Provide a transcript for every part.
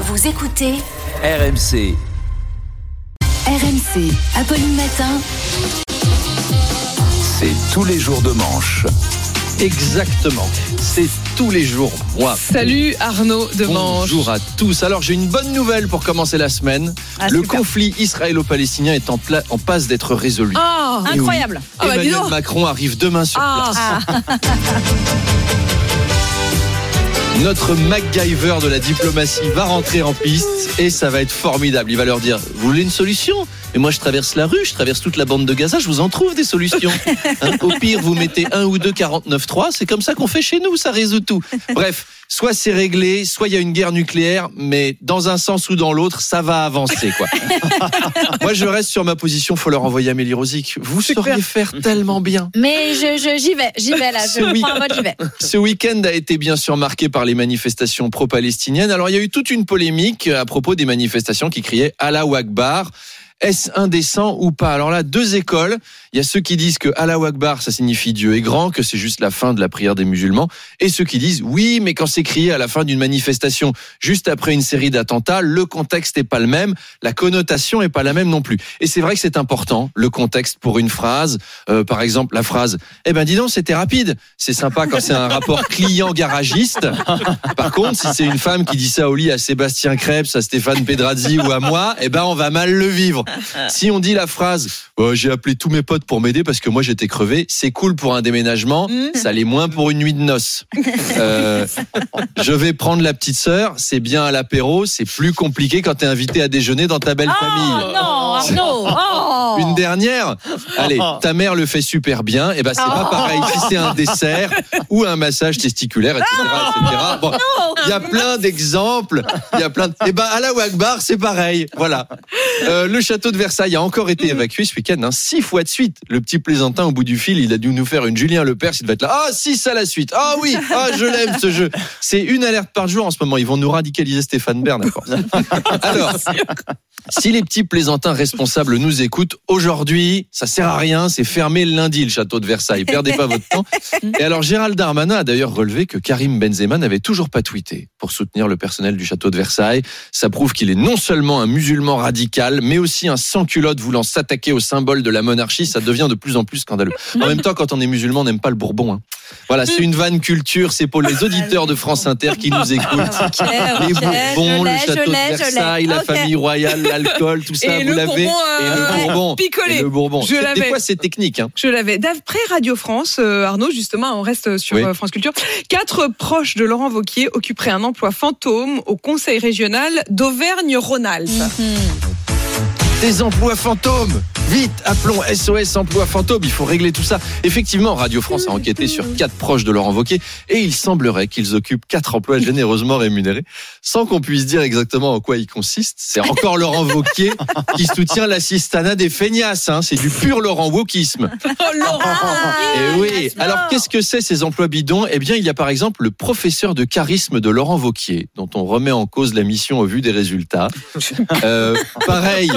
Vous écoutez RMC. RMC, Apolline Matin. C'est tous les jours de manche. Exactement. C'est tous les jours. Moi. Salut Arnaud de Manche. Bonjour à tous. Alors j'ai une bonne nouvelle pour commencer la semaine. Ah, le super. conflit israélo-palestinien est en, pla- en passe d'être résolu. Oui, incroyable. Ah, bah, Emmanuel. Macron arrive demain sur Ah. place. Notre MacGyver de la diplomatie va rentrer en piste et ça va être formidable. Il va leur dire Vous voulez une solution? Et moi, je traverse la rue, je traverse toute la bande de Gaza, je vous en trouve des solutions. Hein, au pire, vous mettez un ou deux 49.3, c'est comme ça qu'on fait chez nous, ça résout tout. Bref, soit c'est réglé, soit il y a une guerre nucléaire, mais dans un sens ou dans l'autre, ça va avancer. quoi. moi, je reste sur ma position, faut leur envoyer Amélie Rosic. Vous sauriez faire tellement bien. Mais je, je- j'y vais, j'y vais là. Je prends en mode j'y vais. Ce week-end a été bien sûr marqué par les manifestations pro-palestiniennes. Alors il y a eu toute une polémique à propos des manifestations qui criaient Allah Akbar. Est-ce indécent ou pas? Alors là, deux écoles. Il y a ceux qui disent que Allah Akbar, ça signifie Dieu est grand, que c'est juste la fin de la prière des musulmans. Et ceux qui disent oui, mais quand c'est crié à la fin d'une manifestation, juste après une série d'attentats, le contexte n'est pas le même, la connotation est pas la même non plus. Et c'est vrai que c'est important, le contexte pour une phrase. Euh, par exemple, la phrase Eh ben dis donc, c'était rapide. C'est sympa quand c'est un rapport client-garagiste. Par contre, si c'est une femme qui dit ça au lit à Sébastien Krebs, à Stéphane Pedrazzi ou à moi, eh ben on va mal le vivre. Si on dit la phrase Oh, J'ai appelé tous mes potes pour m'aider parce que moi j'étais crevé, c'est cool pour un déménagement, ça l'est moins pour une nuit de noces. Euh, je vais prendre la petite sœur, c'est bien à l'apéro, c'est plus compliqué quand t'es invité à déjeuner dans ta belle famille. Oh non, Arnaud. Oh. Une dernière Allez, ta mère le fait super bien. Et ben c'est pas pareil si c'est un dessert ou un massage testiculaire, etc. etc. Bon, il y a plein d'exemples. Il y a plein. De... Et ben à la Akbar, c'est pareil. Voilà. Euh, le château de Versailles a encore été évacué ce week-end, hein, six fois de suite. Le petit plaisantin au bout du fil, il a dû nous faire une Julien Lepers. Il va être là. Ah six à la suite. Ah oui. Ah je l'aime ce jeu. C'est une alerte par jour en ce moment. Ils vont nous radicaliser Stéphane Bern. Alors. Si les petits plaisantins responsables nous écoutent, aujourd'hui, ça sert à rien, c'est fermé le lundi le château de Versailles. Perdez pas votre temps. Et alors Gérald Darmanin a d'ailleurs relevé que Karim Benzema n'avait toujours pas tweeté pour soutenir le personnel du château de Versailles. Ça prouve qu'il est non seulement un musulman radical, mais aussi un sans-culotte voulant s'attaquer au symbole de la monarchie. Ça devient de plus en plus scandaleux. En même temps, quand on est musulman, on n'aime pas le Bourbon. hein. Voilà, c'est une vanne culture, c'est pour les auditeurs de France Inter qui nous écoutent. Ok, Les ok, Bourbons, je le château de. Versailles, la famille royale, l'alcool, tout ça, Et vous le l'avez. Bourbon, Et euh, le Bourbon. picolé. Et le Bourbon. Je C'est- Des l'avais. fois, c'est technique. Hein. Je l'avais. D'après Radio France, euh, Arnaud, justement, on reste sur Oui. euh, France Culture. Quatre proches de Laurent Vauquier occuperaient un emploi fantôme au Conseil régional d'Auvergne-Rhône-Alpes. Des emplois fantômes Vite, appelons SOS Emploi Fantôme, il faut régler tout ça. Effectivement, Radio France a enquêté sur quatre proches de Laurent Wauquiez et il semblerait qu'ils occupent quatre emplois généreusement rémunérés sans qu'on puisse dire exactement en quoi ils consistent. C'est encore Laurent Wauquiez qui soutient l'assistanat des feignasses, hein. c'est du pur Laurent Wauquisme. Oh, Laurent Et oui. Alors, qu'est-ce que c'est ces emplois bidons? Eh bien, il y a par exemple le professeur de charisme de Laurent Vauquier, dont on remet en cause la mission au vu des résultats. Euh, pareil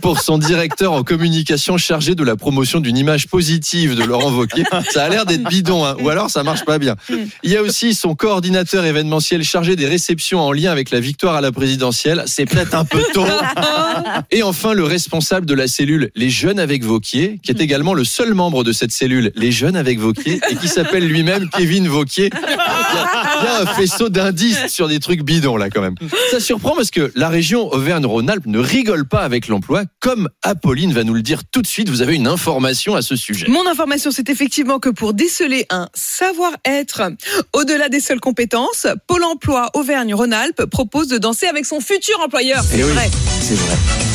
pour son directeur en communication chargé de la promotion d'une image positive de Laurent Vauquier. Ça a l'air d'être bidon, hein. ou alors ça marche pas bien. Il y a aussi son coordinateur événementiel chargé des réceptions en lien avec la victoire à la présidentielle. C'est peut-être un peu tôt. Et enfin, le responsable de la cellule Les Jeunes avec Vauquier, qui est également le seul membre de cette cellule Les Jeunes avec Vauquier, et qui s'appelle lui-même Kevin Vauquier. Il y, a, il y a un faisceau d'indices sur des trucs bidons, là, quand même. Ça surprend parce que la région Auvergne-Rhône-Alpes ne rigole pas avec l'emploi, comme Apolline va nous le dire tout de suite. Vous avez une information à ce sujet. Mon information, c'est effectivement que pour déceler un savoir-être au-delà des seules compétences, Pôle emploi Auvergne-Rhône-Alpes propose de danser avec son futur employeur. C'est Eh oui. vrai. C'est vrai.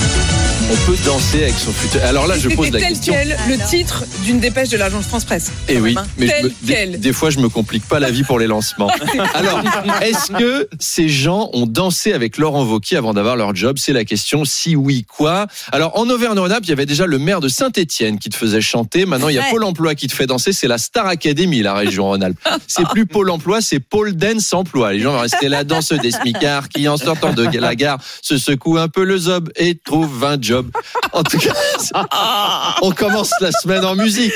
On peut danser avec son futur. Alors là, je pose la tel question. quel le titre d'une dépêche de l'agence France Presse. Et quand oui, même, hein. mais je tel me- des, quel. des fois, je me complique pas la vie pour les lancements. Alors, est-ce que ces gens ont dansé avec Laurent Wauquiez avant d'avoir leur job? C'est la question. Si oui, quoi? Alors, en Auvergne-Rhône-Alpes, il y avait déjà le maire de Saint-Étienne qui te faisait chanter. Maintenant, il y a Ouais. Pôle Emploi qui te fait danser. C'est la Star Academy, la région Rhône-Alpes. C'est plus Pôle Emploi, c'est Pôle Dance Emploi. Les gens vont rester là, dans des smicards qui, en sortant de la gare, se secouent un peu le zob et trouvent un job. En tout cas, on commence la semaine en musique.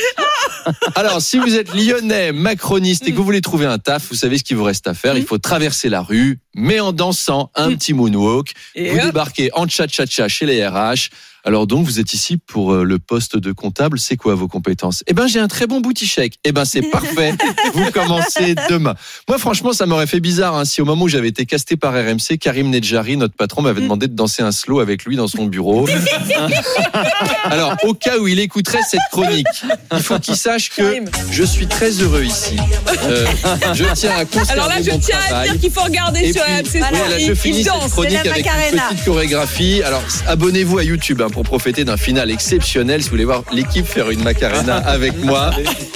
Alors, si vous êtes lyonnais, macroniste et que vous voulez trouver un taf, vous savez ce qu'il vous reste à faire. Il faut traverser la rue, mais en dansant un petit moonwalk. Et vous hop. débarquez en tcha-tcha-tcha chez les RH. Alors donc, vous êtes ici pour euh, le poste de comptable. C'est quoi vos compétences? Eh ben, j'ai un très bon boutique chèque. Eh ben, c'est parfait. Vous commencez demain. Moi, franchement, ça m'aurait fait bizarre hein, si au moment où j'avais été casté par RMC, Karim Nedjari, notre patron, m'avait demandé de danser un slow avec lui dans son bureau. Alors, au cas où il écouterait cette chronique, il faut qu'il sache que je suis très heureux ici. Euh, je tiens à conserver Alors là, je mon tiens à dire qu'il faut regarder Et sur puis, RMC voilà, là, je il finis cette danse. chronique c'est la avec une Macarena. petite chorégraphie. Alors, abonnez-vous à YouTube hein, pour profiter d'un final exceptionnel. Si vous voulez voir l'équipe faire une Macarena avec moi,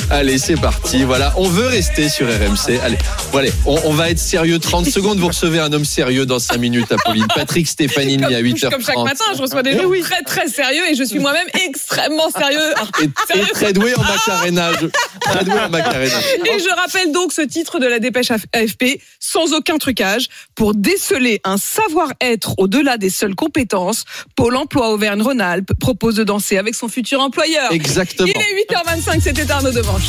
allez, c'est parti. Voilà, on veut rester sur RMC. Allez, bon, allez, on, on va être sérieux 30 secondes. Vous recevez un homme sérieux dans 5 minutes, Apolline. Patrick Stefanini à 8h30. Comme chaque matin, je reçois des gens très très sérieux et je suis moi-même extrêmement sérieux. Et, et Sérieux. très doué en Macarena. Je- Très doué en Macarena. Et je rappelle donc ce titre de la dépêche AFP, sans aucun trucage, pour déceler un savoir-être au-delà des seules compétences, Pôle emploi Auvergne-Rhône-Alpes propose de danser avec son futur employeur. Exactement. Il est 8h25, c'était Arnaud Devanche.